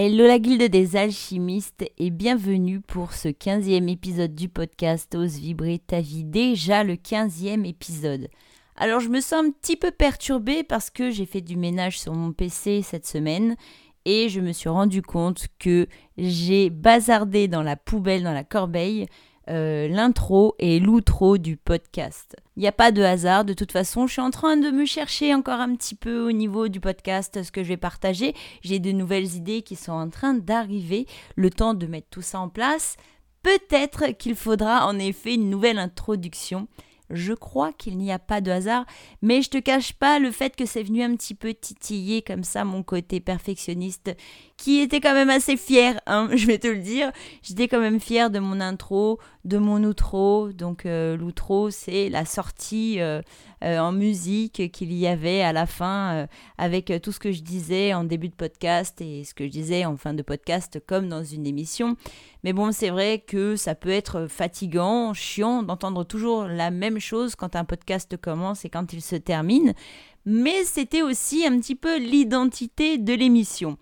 Hello la guilde des alchimistes et bienvenue pour ce 15e épisode du podcast Ose vibrer ta vie, déjà le 15e épisode. Alors je me sens un petit peu perturbée parce que j'ai fait du ménage sur mon PC cette semaine et je me suis rendu compte que j'ai bazardé dans la poubelle, dans la corbeille, euh, l'intro et l'outro du podcast. Il n'y a pas de hasard, de toute façon, je suis en train de me chercher encore un petit peu au niveau du podcast, ce que je vais partager. J'ai de nouvelles idées qui sont en train d'arriver, le temps de mettre tout ça en place. Peut-être qu'il faudra en effet une nouvelle introduction je crois qu'il n'y a pas de hasard, mais je te cache pas le fait que c'est venu un petit peu titiller comme ça mon côté perfectionniste, qui était quand même assez fier, hein, je vais te le dire. J'étais quand même fier de mon intro, de mon outro. Donc euh, l'outro, c'est la sortie euh, euh, en musique qu'il y avait à la fin avec tout ce que je disais en début de podcast et ce que je disais en fin de podcast comme dans une émission. Mais bon, c'est vrai que ça peut être fatigant, chiant d'entendre toujours la même chose quand un podcast commence et quand il se termine. Mais c'était aussi un petit peu l'identité de l'émission.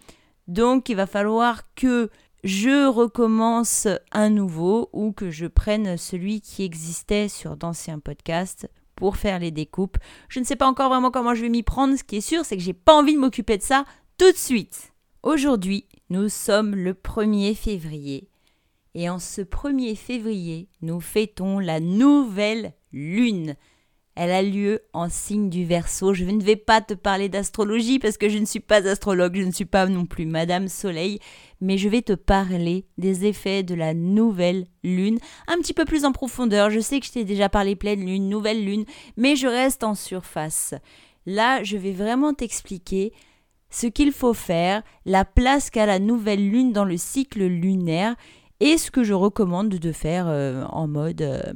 Donc il va falloir que je recommence un nouveau ou que je prenne celui qui existait sur d'anciens podcasts pour faire les découpes. Je ne sais pas encore vraiment comment je vais m'y prendre. Ce qui est sûr, c'est que j'ai pas envie de m'occuper de ça tout de suite. Aujourd'hui, nous sommes le 1er février. Et en ce 1er février, nous fêtons la nouvelle lune. Elle a lieu en signe du Verseau. Je ne vais pas te parler d'astrologie parce que je ne suis pas astrologue, je ne suis pas non plus Madame Soleil, mais je vais te parler des effets de la nouvelle lune, un petit peu plus en profondeur. Je sais que je t'ai déjà parlé pleine lune, nouvelle lune, mais je reste en surface. Là, je vais vraiment t'expliquer ce qu'il faut faire, la place qu'a la nouvelle lune dans le cycle lunaire et ce que je recommande de faire euh, en mode euh,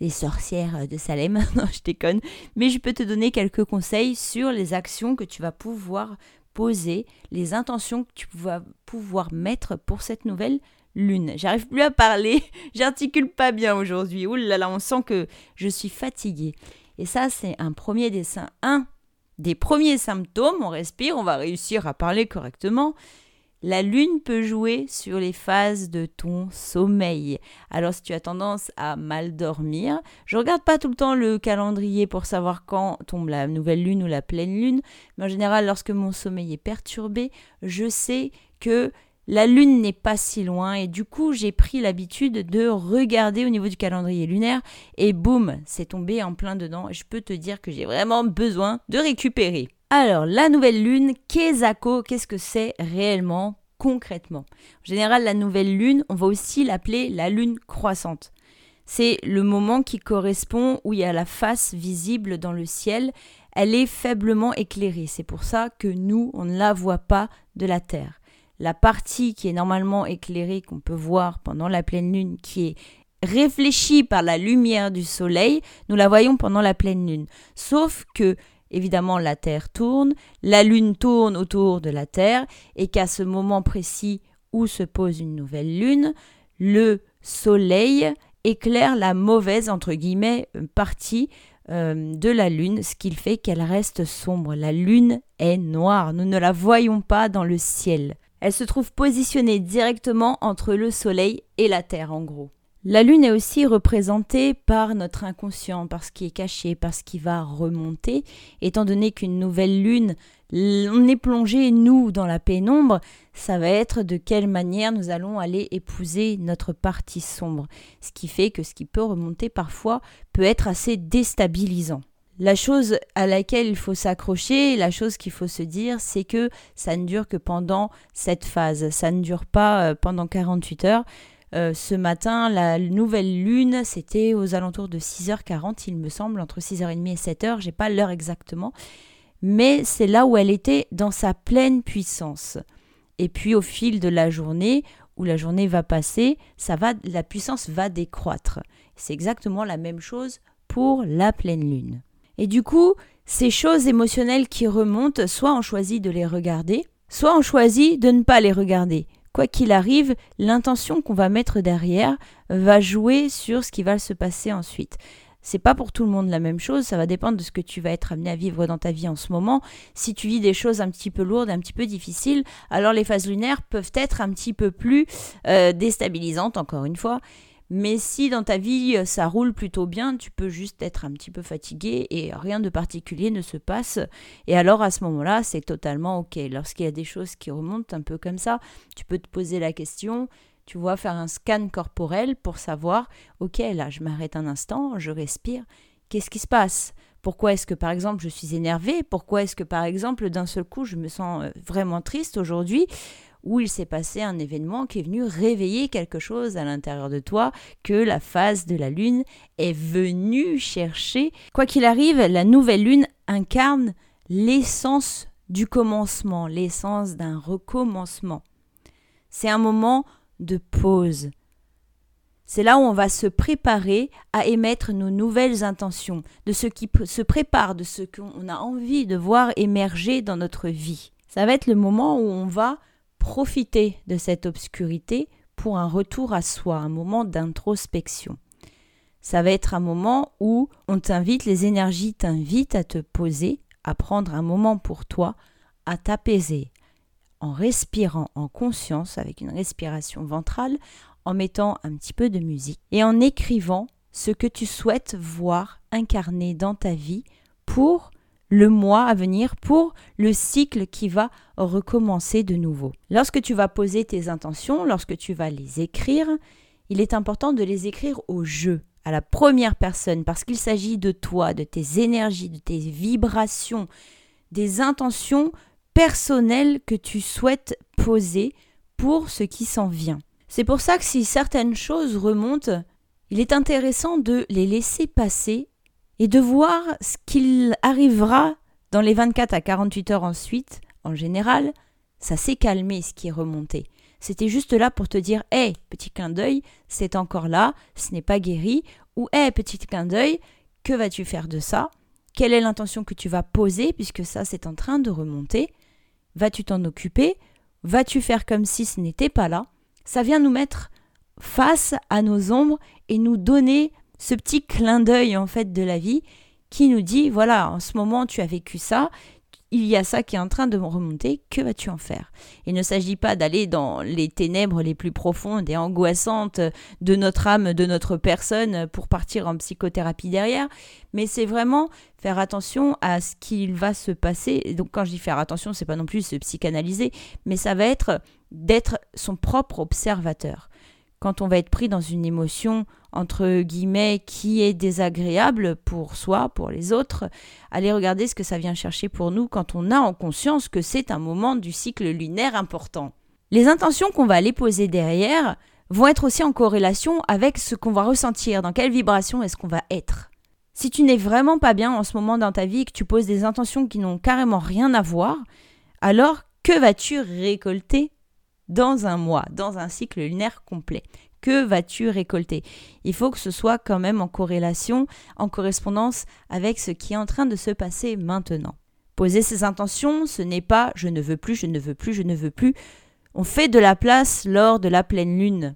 les sorcières de Salem, non je déconne, mais je peux te donner quelques conseils sur les actions que tu vas pouvoir poser, les intentions que tu vas pouvoir mettre pour cette nouvelle lune. J'arrive plus à parler, j'articule pas bien aujourd'hui. Ouh là là, on sent que je suis fatiguée. Et ça, c'est un premier dessin, un des premiers symptômes. On respire, on va réussir à parler correctement. La lune peut jouer sur les phases de ton sommeil. Alors si tu as tendance à mal dormir, je regarde pas tout le temps le calendrier pour savoir quand tombe la nouvelle lune ou la pleine lune, mais en général lorsque mon sommeil est perturbé, je sais que la lune n'est pas si loin et du coup j'ai pris l'habitude de regarder au niveau du calendrier lunaire et boum, c'est tombé en plein dedans. Je peux te dire que j'ai vraiment besoin de récupérer. Alors, la nouvelle lune, Kezako, qu'est-ce que c'est réellement, concrètement? En général, la nouvelle lune, on va aussi l'appeler la lune croissante. C'est le moment qui correspond où il y a la face visible dans le ciel. Elle est faiblement éclairée. C'est pour ça que nous, on ne la voit pas de la Terre. La partie qui est normalement éclairée, qu'on peut voir pendant la pleine lune, qui est réfléchie par la lumière du soleil, nous la voyons pendant la pleine lune. Sauf que évidemment la Terre tourne, la Lune tourne autour de la Terre, et qu'à ce moment précis où se pose une nouvelle Lune, le Soleil éclaire la mauvaise, entre guillemets, partie euh, de la Lune, ce qui fait qu'elle reste sombre. La Lune est noire, nous ne la voyons pas dans le ciel. Elle se trouve positionnée directement entre le Soleil et la Terre, en gros. La Lune est aussi représentée par notre inconscient, par ce qui est caché, par ce qui va remonter. Étant donné qu'une nouvelle Lune, on est plongé, nous, dans la pénombre, ça va être de quelle manière nous allons aller épouser notre partie sombre. Ce qui fait que ce qui peut remonter parfois peut être assez déstabilisant. La chose à laquelle il faut s'accrocher, la chose qu'il faut se dire, c'est que ça ne dure que pendant cette phase. Ça ne dure pas euh, pendant 48 heures. Euh, ce matin, la nouvelle lune, c'était aux alentours de 6h40, il me semble, entre 6h30 et 7h, j'ai pas l'heure exactement, mais c'est là où elle était dans sa pleine puissance. Et puis au fil de la journée, où la journée va passer, ça va, la puissance va décroître. C'est exactement la même chose pour la pleine lune. Et du coup, ces choses émotionnelles qui remontent, soit on choisit de les regarder, soit on choisit de ne pas les regarder quoi qu'il arrive, l'intention qu'on va mettre derrière va jouer sur ce qui va se passer ensuite. C'est pas pour tout le monde la même chose, ça va dépendre de ce que tu vas être amené à vivre dans ta vie en ce moment. Si tu vis des choses un petit peu lourdes, un petit peu difficiles, alors les phases lunaires peuvent être un petit peu plus euh, déstabilisantes, encore une fois. Mais si dans ta vie euh, ça roule plutôt bien, tu peux juste être un petit peu fatigué et rien de particulier ne se passe. Et alors à ce moment-là, c'est totalement ok. Lorsqu'il y a des choses qui remontent un peu comme ça, tu peux te poser la question tu vois, faire un scan corporel pour savoir, ok, là, je m'arrête un instant, je respire, qu'est-ce qui se passe? Pourquoi est-ce que, par exemple, je suis énervée? Pourquoi est-ce que, par exemple, d'un seul coup, je me sens euh, vraiment triste aujourd'hui? Où il s'est passé un événement qui est venu réveiller quelque chose à l'intérieur de toi, que la phase de la lune est venue chercher. Quoi qu'il arrive, la nouvelle lune incarne l'essence du commencement, l'essence d'un recommencement. C'est un moment de pause. C'est là où on va se préparer à émettre nos nouvelles intentions, de ce qui se prépare, de ce qu'on a envie de voir émerger dans notre vie. Ça va être le moment où on va profiter de cette obscurité pour un retour à soi, un moment d'introspection. Ça va être un moment où on t'invite, les énergies t'invitent à te poser, à prendre un moment pour toi, à t'apaiser, en respirant en conscience avec une respiration ventrale, en mettant un petit peu de musique et en écrivant ce que tu souhaites voir incarné dans ta vie pour le mois à venir, pour le cycle qui va recommencer de nouveau. Lorsque tu vas poser tes intentions, lorsque tu vas les écrire, il est important de les écrire au jeu, à la première personne, parce qu'il s'agit de toi, de tes énergies, de tes vibrations, des intentions personnel que tu souhaites poser pour ce qui s'en vient. C'est pour ça que si certaines choses remontent, il est intéressant de les laisser passer et de voir ce qu'il arrivera dans les 24 à 48 heures ensuite. En général, ça s'est calmé ce qui est remonté. C'était juste là pour te dire Hé, petit clin d'œil, c'est encore là, ce n'est pas guéri. Ou Hé, petit clin d'œil, que vas-tu faire de ça? Quelle est l'intention que tu vas poser puisque ça c'est en train de remonter? Vas-tu t'en occuper? Vas-tu faire comme si ce n'était pas là? Ça vient nous mettre face à nos ombres et nous donner ce petit clin d'œil en fait de la vie qui nous dit voilà, en ce moment tu as vécu ça, il y a ça qui est en train de remonter, que vas-tu en faire? Il ne s'agit pas d'aller dans les ténèbres les plus profondes et angoissantes de notre âme, de notre personne, pour partir en psychothérapie derrière, mais c'est vraiment faire attention à ce qu'il va se passer. donc quand je dis faire attention, c'est pas non plus se psychanalyser, mais ça va être d'être son propre observateur quand on va être pris dans une émotion entre guillemets qui est désagréable pour soi, pour les autres, aller regarder ce que ça vient chercher pour nous quand on a en conscience que c'est un moment du cycle lunaire important. Les intentions qu'on va aller poser derrière vont être aussi en corrélation avec ce qu'on va ressentir, dans quelle vibration est-ce qu'on va être. Si tu n'es vraiment pas bien en ce moment dans ta vie et que tu poses des intentions qui n'ont carrément rien à voir, alors que vas-tu récolter dans un mois, dans un cycle lunaire complet. Que vas-tu récolter? Il faut que ce soit quand même en corrélation, en correspondance avec ce qui est en train de se passer maintenant. Poser ses intentions, ce n'est pas je ne veux plus, je ne veux plus, je ne veux plus. On fait de la place lors de la pleine lune.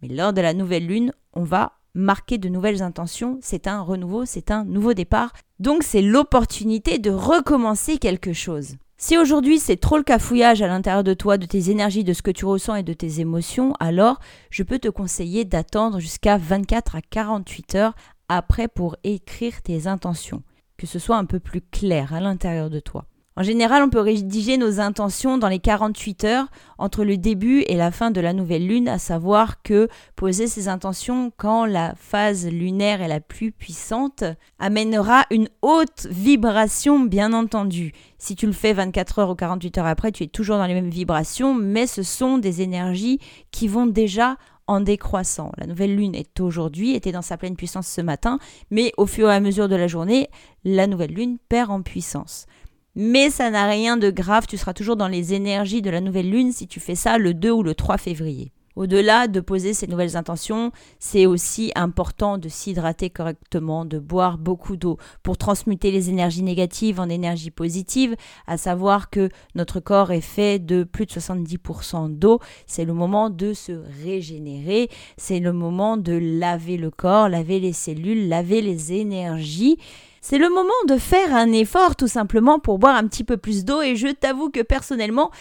Mais lors de la nouvelle lune, on va marquer de nouvelles intentions, c'est un renouveau, c'est un nouveau départ. Donc c'est l'opportunité de recommencer quelque chose. Si aujourd'hui c'est trop le cafouillage à l'intérieur de toi, de tes énergies, de ce que tu ressens et de tes émotions, alors je peux te conseiller d'attendre jusqu'à 24 à 48 heures après pour écrire tes intentions, que ce soit un peu plus clair à l'intérieur de toi. En général, on peut rédiger nos intentions dans les 48 heures entre le début et la fin de la nouvelle lune, à savoir que poser ses intentions quand la phase lunaire est la plus puissante amènera une haute vibration, bien entendu. Si tu le fais 24 heures ou 48 heures après, tu es toujours dans les mêmes vibrations, mais ce sont des énergies qui vont déjà en décroissant. La nouvelle lune est aujourd'hui, était dans sa pleine puissance ce matin, mais au fur et à mesure de la journée, la nouvelle lune perd en puissance. Mais ça n'a rien de grave, tu seras toujours dans les énergies de la nouvelle lune si tu fais ça le 2 ou le 3 février. Au-delà de poser ces nouvelles intentions, c'est aussi important de s'hydrater correctement, de boire beaucoup d'eau pour transmuter les énergies négatives en énergies positives, à savoir que notre corps est fait de plus de 70% d'eau. C'est le moment de se régénérer, c'est le moment de laver le corps, laver les cellules, laver les énergies. C'est le moment de faire un effort tout simplement pour boire un petit peu plus d'eau et je t'avoue que personnellement,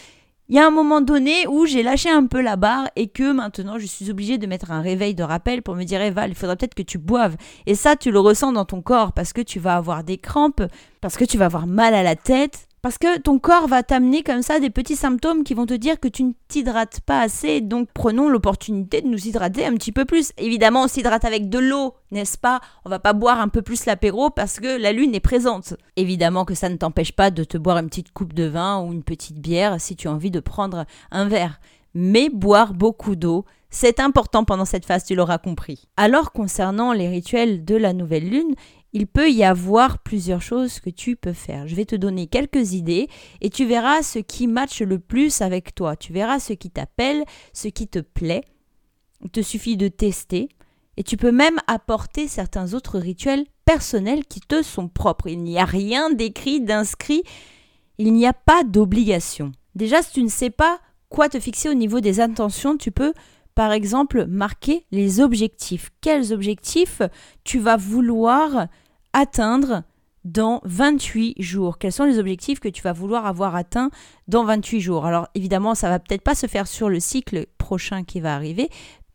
il y a un moment donné où j'ai lâché un peu la barre et que maintenant je suis obligée de mettre un réveil de rappel pour me dire Eva, il faudra peut-être que tu boives. Et ça, tu le ressens dans ton corps parce que tu vas avoir des crampes, parce que tu vas avoir mal à la tête, parce que ton corps va t'amener comme ça des petits symptômes qui vont te dire que tu ne t'hydrates pas assez. Donc prenons l'opportunité de nous hydrater un petit peu plus. Évidemment, on s'hydrate avec de l'eau, n'est-ce pas? On va pas boire un peu plus l'apéro parce que la lune est présente. Évidemment que ça ne t'empêche pas de te boire une petite coupe de vin ou une petite bière si tu as envie de prendre un verre. Mais boire beaucoup d'eau, c'est important pendant cette phase, tu l'auras compris. Alors concernant les rituels de la nouvelle lune, il peut y avoir plusieurs choses que tu peux faire. Je vais te donner quelques idées et tu verras ce qui matche le plus avec toi. Tu verras ce qui t'appelle, ce qui te plaît. Il te suffit de tester et tu peux même apporter certains autres rituels personnels qui te sont propres. Il n'y a rien d'écrit, d'inscrit, il n'y a pas d'obligation. Déjà, si tu ne sais pas quoi te fixer au niveau des intentions, tu peux par exemple marquer les objectifs. Quels objectifs tu vas vouloir atteindre dans 28 jours? Quels sont les objectifs que tu vas vouloir avoir atteints dans 28 jours? Alors évidemment, ça va peut-être pas se faire sur le cycle prochain qui va arriver.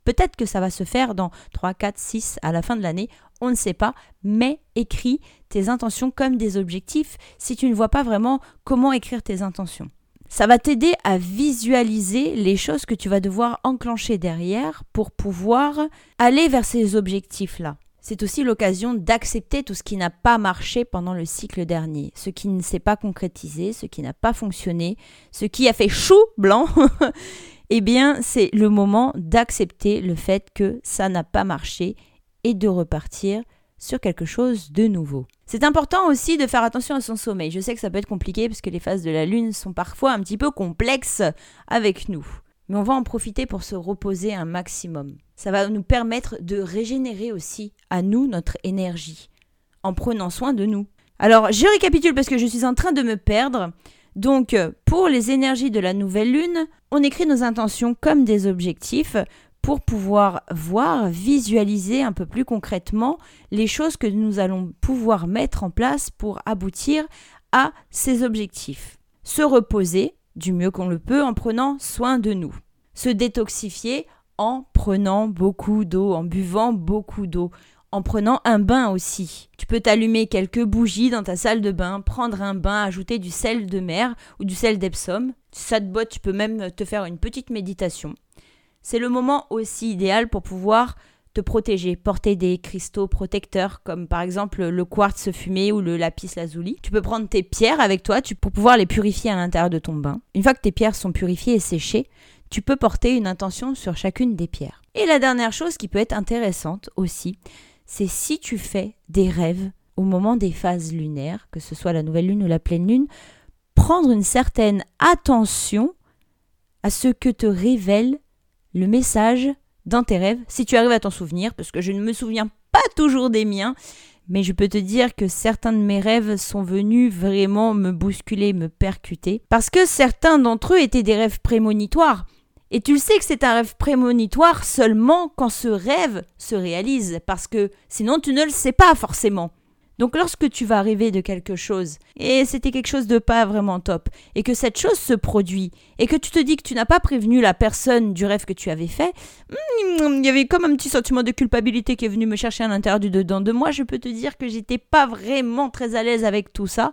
Peut-être que ça va se faire dans 3, 4, 6 à la fin de l'année, on ne sait pas, mais écris tes intentions comme des objectifs si tu ne vois pas vraiment comment écrire tes intentions. Ça va t'aider à visualiser les choses que tu vas devoir enclencher derrière pour pouvoir aller vers ces objectifs-là. C'est aussi l'occasion d'accepter tout ce qui n'a pas marché pendant le cycle dernier, ce qui ne s'est pas concrétisé, ce qui n'a pas fonctionné, ce qui a fait chou blanc. eh bien, c'est le moment d'accepter le fait que ça n'a pas marché et de repartir sur quelque chose de nouveau. C'est important aussi de faire attention à son sommeil. Je sais que ça peut être compliqué parce que les phases de la lune sont parfois un petit peu complexes avec nous. Mais on va en profiter pour se reposer un maximum. Ça va nous permettre de régénérer aussi à nous notre énergie en prenant soin de nous. Alors, je récapitule parce que je suis en train de me perdre. Donc, pour les énergies de la nouvelle lune, on écrit nos intentions comme des objectifs pour pouvoir voir, visualiser un peu plus concrètement les choses que nous allons pouvoir mettre en place pour aboutir à ces objectifs. Se reposer du mieux qu'on le peut en prenant soin de nous. Se détoxifier en prenant beaucoup d'eau, en buvant beaucoup d'eau, en prenant un bain aussi. Tu peux t'allumer quelques bougies dans ta salle de bain, prendre un bain, ajouter du sel de mer ou du sel d'Epsom. Si ça te botte, tu peux même te faire une petite méditation. C'est le moment aussi idéal pour pouvoir te protéger, porter des cristaux protecteurs comme par exemple le quartz fumé ou le lapis lazuli. Tu peux prendre tes pierres avec toi pour pouvoir les purifier à l'intérieur de ton bain. Une fois que tes pierres sont purifiées et séchées, tu peux porter une intention sur chacune des pierres. Et la dernière chose qui peut être intéressante aussi, c'est si tu fais des rêves au moment des phases lunaires, que ce soit la nouvelle lune ou la pleine lune, prendre une certaine attention à ce que te révèle le message dans tes rêves, si tu arrives à t'en souvenir, parce que je ne me souviens pas toujours des miens, mais je peux te dire que certains de mes rêves sont venus vraiment me bousculer, me percuter, parce que certains d'entre eux étaient des rêves prémonitoires. Et tu le sais que c'est un rêve prémonitoire seulement quand ce rêve se réalise, parce que sinon tu ne le sais pas forcément. Donc lorsque tu vas rêver de quelque chose, et c'était quelque chose de pas vraiment top, et que cette chose se produit, et que tu te dis que tu n'as pas prévenu la personne du rêve que tu avais fait, hmm, il y avait comme un petit sentiment de culpabilité qui est venu me chercher à l'intérieur du dedans de moi, je peux te dire que j'étais pas vraiment très à l'aise avec tout ça.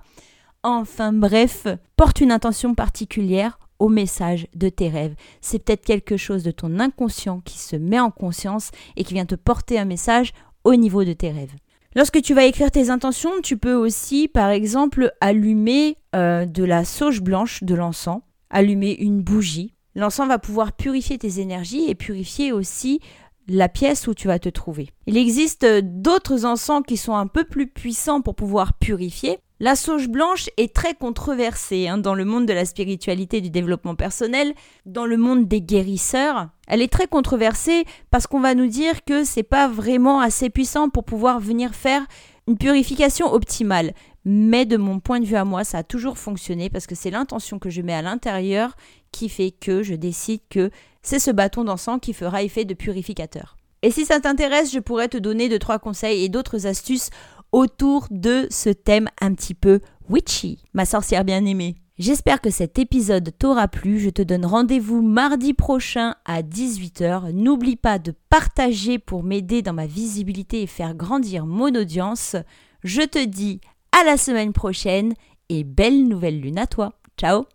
Enfin bref, porte une intention particulière au message de tes rêves. C'est peut-être quelque chose de ton inconscient qui se met en conscience et qui vient te porter un message au niveau de tes rêves. Lorsque tu vas écrire tes intentions, tu peux aussi, par exemple, allumer euh, de la sauge blanche de l'encens, allumer une bougie. L'encens va pouvoir purifier tes énergies et purifier aussi la pièce où tu vas te trouver. Il existe d'autres encens qui sont un peu plus puissants pour pouvoir purifier. La sauge blanche est très controversée hein, dans le monde de la spiritualité et du développement personnel, dans le monde des guérisseurs. Elle est très controversée parce qu'on va nous dire que c'est pas vraiment assez puissant pour pouvoir venir faire une purification optimale. Mais de mon point de vue à moi, ça a toujours fonctionné parce que c'est l'intention que je mets à l'intérieur qui fait que je décide que c'est ce bâton d'encens qui fera effet de purificateur. Et si ça t'intéresse, je pourrais te donner deux trois conseils et d'autres astuces autour de ce thème un petit peu witchy, ma sorcière bien-aimée. J'espère que cet épisode t'aura plu. Je te donne rendez-vous mardi prochain à 18h. N'oublie pas de partager pour m'aider dans ma visibilité et faire grandir mon audience. Je te dis à la semaine prochaine et belle nouvelle lune à toi. Ciao